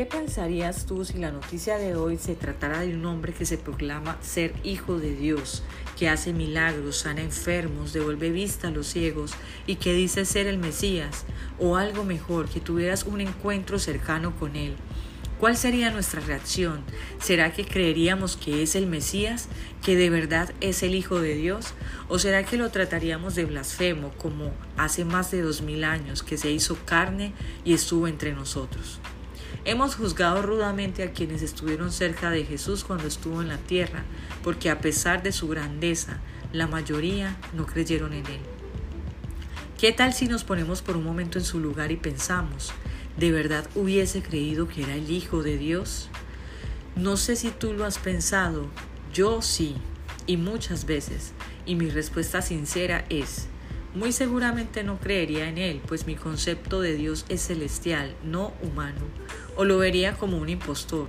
¿Qué pensarías tú si la noticia de hoy se tratara de un hombre que se proclama ser hijo de Dios, que hace milagros, sana enfermos, devuelve vista a los ciegos y que dice ser el Mesías, o algo mejor, que tuvieras un encuentro cercano con él? ¿Cuál sería nuestra reacción? ¿Será que creeríamos que es el Mesías, que de verdad es el Hijo de Dios? ¿O será que lo trataríamos de blasfemo como hace más de dos mil años que se hizo carne y estuvo entre nosotros? Hemos juzgado rudamente a quienes estuvieron cerca de Jesús cuando estuvo en la tierra, porque a pesar de su grandeza, la mayoría no creyeron en él. ¿Qué tal si nos ponemos por un momento en su lugar y pensamos, ¿De verdad hubiese creído que era el Hijo de Dios? No sé si tú lo has pensado, yo sí, y muchas veces, y mi respuesta sincera es, muy seguramente no creería en Él, pues mi concepto de Dios es celestial, no humano, o lo vería como un impostor,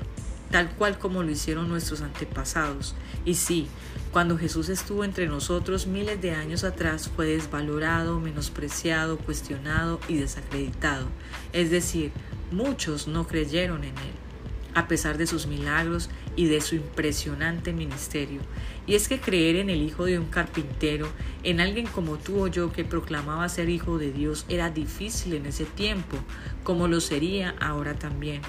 tal cual como lo hicieron nuestros antepasados. Y sí, cuando Jesús estuvo entre nosotros miles de años atrás fue desvalorado, menospreciado, cuestionado y desacreditado. Es decir, muchos no creyeron en Él, a pesar de sus milagros y de su impresionante ministerio. Y es que creer en el hijo de un carpintero, en alguien como tú o yo que proclamaba ser hijo de Dios, era difícil en ese tiempo, como lo sería ahora también.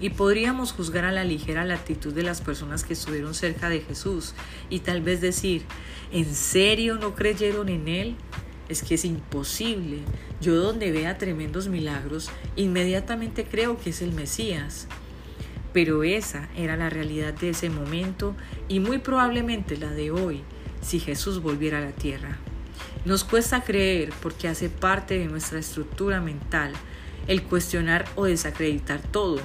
Y podríamos juzgar a la ligera la actitud de las personas que estuvieron cerca de Jesús y tal vez decir, ¿en serio no creyeron en Él? Es que es imposible. Yo donde vea tremendos milagros, inmediatamente creo que es el Mesías. Pero esa era la realidad de ese momento y muy probablemente la de hoy si Jesús volviera a la tierra. Nos cuesta creer porque hace parte de nuestra estructura mental el cuestionar o desacreditar todo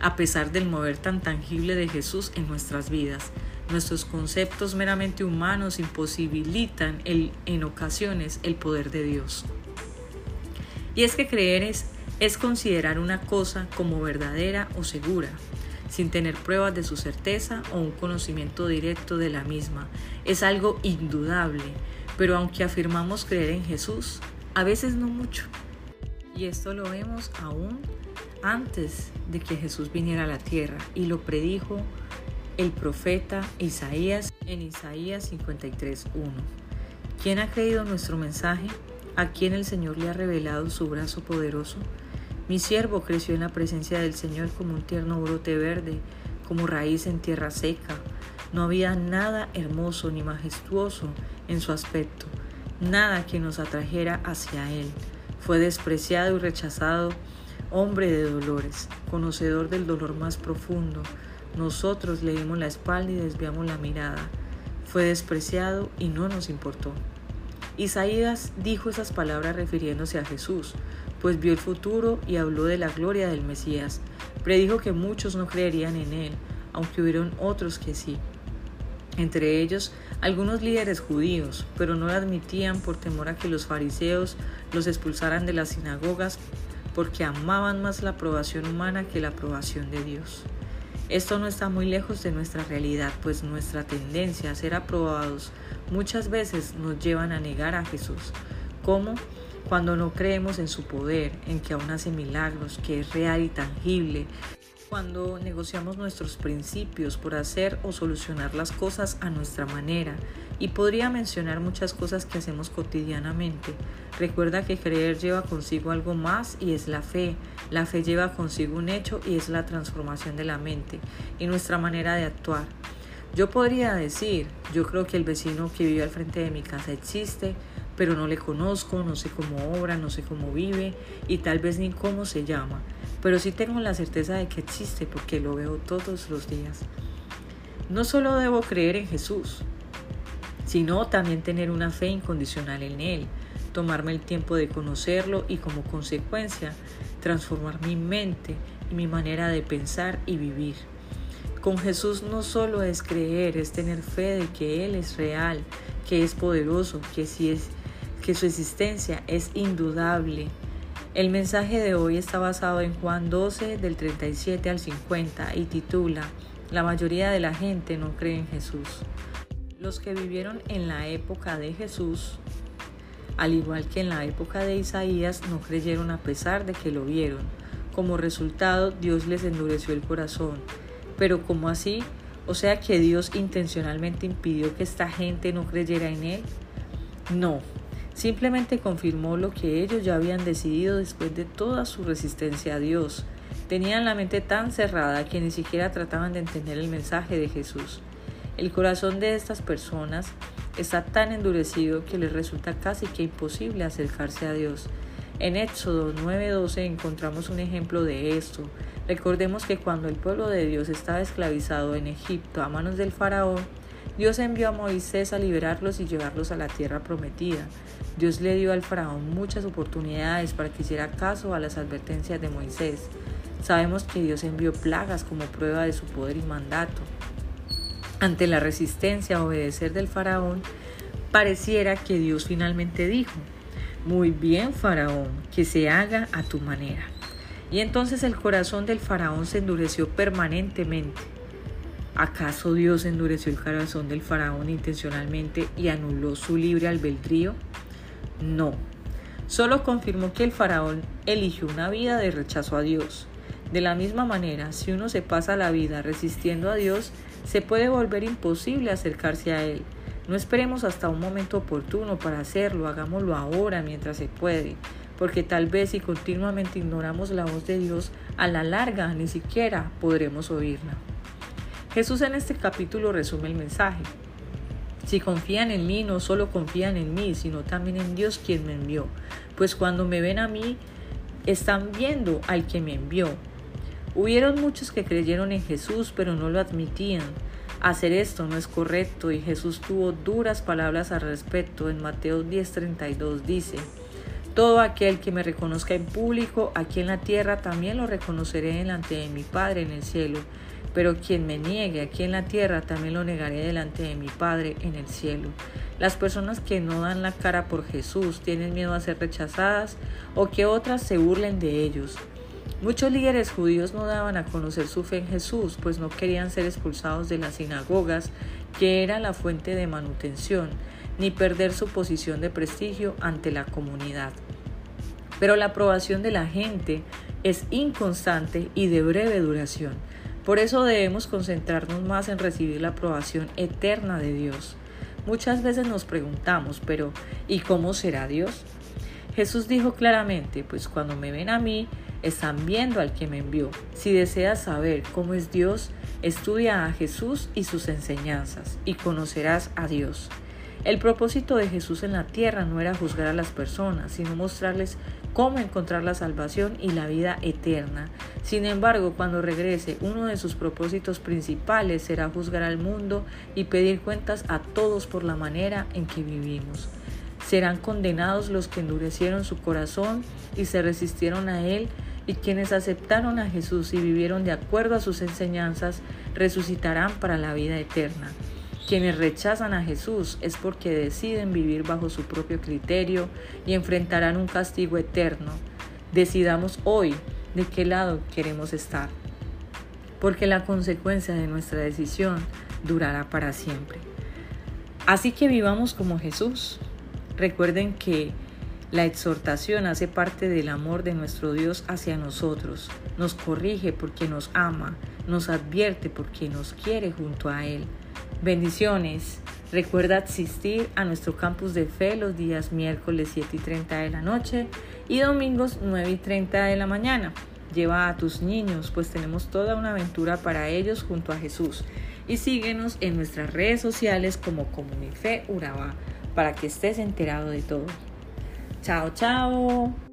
a pesar del mover tan tangible de Jesús en nuestras vidas. Nuestros conceptos meramente humanos imposibilitan en ocasiones el poder de Dios. Y es que creer es, es considerar una cosa como verdadera o segura, sin tener pruebas de su certeza o un conocimiento directo de la misma. Es algo indudable, pero aunque afirmamos creer en Jesús, a veces no mucho. Y esto lo vemos aún antes de que Jesús viniera a la tierra y lo predijo el profeta Isaías en Isaías 53.1. ¿Quién ha creído nuestro mensaje? ¿A quién el Señor le ha revelado su brazo poderoso? Mi siervo creció en la presencia del Señor como un tierno brote verde, como raíz en tierra seca. No había nada hermoso ni majestuoso en su aspecto, nada que nos atrajera hacia Él. Fue despreciado y rechazado hombre de dolores, conocedor del dolor más profundo. Nosotros le dimos la espalda y desviamos la mirada. Fue despreciado y no nos importó. Isaías dijo esas palabras refiriéndose a Jesús, pues vio el futuro y habló de la gloria del Mesías. Predijo que muchos no creerían en él, aunque hubieron otros que sí. Entre ellos, algunos líderes judíos, pero no lo admitían por temor a que los fariseos los expulsaran de las sinagogas porque amaban más la aprobación humana que la aprobación de Dios. Esto no está muy lejos de nuestra realidad, pues nuestra tendencia a ser aprobados muchas veces nos llevan a negar a Jesús, como cuando no creemos en su poder, en que aún hace milagros, que es real y tangible, cuando negociamos nuestros principios por hacer o solucionar las cosas a nuestra manera. Y podría mencionar muchas cosas que hacemos cotidianamente. Recuerda que creer lleva consigo algo más y es la fe. La fe lleva consigo un hecho y es la transformación de la mente y nuestra manera de actuar. Yo podría decir, yo creo que el vecino que vive al frente de mi casa existe, pero no le conozco, no sé cómo obra, no sé cómo vive y tal vez ni cómo se llama, pero sí tengo la certeza de que existe porque lo veo todos los días. No solo debo creer en Jesús, sino también tener una fe incondicional en Él, tomarme el tiempo de conocerlo y como consecuencia transformar mi mente y mi manera de pensar y vivir. Con Jesús no solo es creer, es tener fe de que Él es real, que es poderoso, que si es que su existencia es indudable. El mensaje de hoy está basado en Juan 12 del 37 al 50 y titula La mayoría de la gente no cree en Jesús. Los que vivieron en la época de Jesús, al igual que en la época de Isaías, no creyeron a pesar de que lo vieron. como resultado Dios les endureció el corazón. Pero ¿cómo así? O sea que Dios intencionalmente impidió que esta gente no creyera en Él. No, simplemente confirmó lo que ellos ya habían decidido después de toda su resistencia a Dios. Tenían la mente tan cerrada que ni siquiera trataban de entender el mensaje de Jesús. El corazón de estas personas está tan endurecido que les resulta casi que imposible acercarse a Dios. En Éxodo 9:12 encontramos un ejemplo de esto. Recordemos que cuando el pueblo de Dios estaba esclavizado en Egipto a manos del faraón, Dios envió a Moisés a liberarlos y llevarlos a la tierra prometida. Dios le dio al faraón muchas oportunidades para que hiciera caso a las advertencias de Moisés. Sabemos que Dios envió plagas como prueba de su poder y mandato. Ante la resistencia a obedecer del faraón, pareciera que Dios finalmente dijo, muy bien faraón, que se haga a tu manera. Y entonces el corazón del faraón se endureció permanentemente. ¿Acaso Dios endureció el corazón del faraón intencionalmente y anuló su libre albedrío? No, solo confirmó que el faraón eligió una vida de rechazo a Dios. De la misma manera, si uno se pasa la vida resistiendo a Dios, se puede volver imposible acercarse a Él. No esperemos hasta un momento oportuno para hacerlo, hagámoslo ahora mientras se puede, porque tal vez si continuamente ignoramos la voz de Dios, a la larga ni siquiera podremos oírla. Jesús en este capítulo resume el mensaje. Si confían en mí, no solo confían en mí, sino también en Dios quien me envió. Pues cuando me ven a mí, están viendo al que me envió. Hubieron muchos que creyeron en Jesús, pero no lo admitían. Hacer esto no es correcto y Jesús tuvo duras palabras al respecto. En Mateo 10:32 dice, Todo aquel que me reconozca en público aquí en la tierra también lo reconoceré delante de mi Padre en el cielo. Pero quien me niegue aquí en la tierra también lo negaré delante de mi Padre en el cielo. Las personas que no dan la cara por Jesús tienen miedo a ser rechazadas o que otras se burlen de ellos. Muchos líderes judíos no daban a conocer su fe en Jesús, pues no querían ser expulsados de las sinagogas, que era la fuente de manutención, ni perder su posición de prestigio ante la comunidad. Pero la aprobación de la gente es inconstante y de breve duración. Por eso debemos concentrarnos más en recibir la aprobación eterna de Dios. Muchas veces nos preguntamos, pero ¿y cómo será Dios? Jesús dijo claramente, pues cuando me ven a mí, están viendo al que me envió. Si deseas saber cómo es Dios, estudia a Jesús y sus enseñanzas y conocerás a Dios. El propósito de Jesús en la tierra no era juzgar a las personas, sino mostrarles cómo encontrar la salvación y la vida eterna. Sin embargo, cuando regrese, uno de sus propósitos principales será juzgar al mundo y pedir cuentas a todos por la manera en que vivimos. Serán condenados los que endurecieron su corazón y se resistieron a él y quienes aceptaron a Jesús y vivieron de acuerdo a sus enseñanzas resucitarán para la vida eterna. Quienes rechazan a Jesús es porque deciden vivir bajo su propio criterio y enfrentarán un castigo eterno. Decidamos hoy de qué lado queremos estar, porque la consecuencia de nuestra decisión durará para siempre. Así que vivamos como Jesús. Recuerden que la exhortación hace parte del amor de nuestro Dios hacia nosotros. Nos corrige porque nos ama, nos advierte porque nos quiere junto a Él. Bendiciones. Recuerda asistir a nuestro campus de fe los días miércoles 7 y 30 de la noche y domingos 9 y 30 de la mañana. Lleva a tus niños, pues tenemos toda una aventura para ellos junto a Jesús. Y síguenos en nuestras redes sociales como Comunife Urabá para que estés enterado de todo. Chao, chao.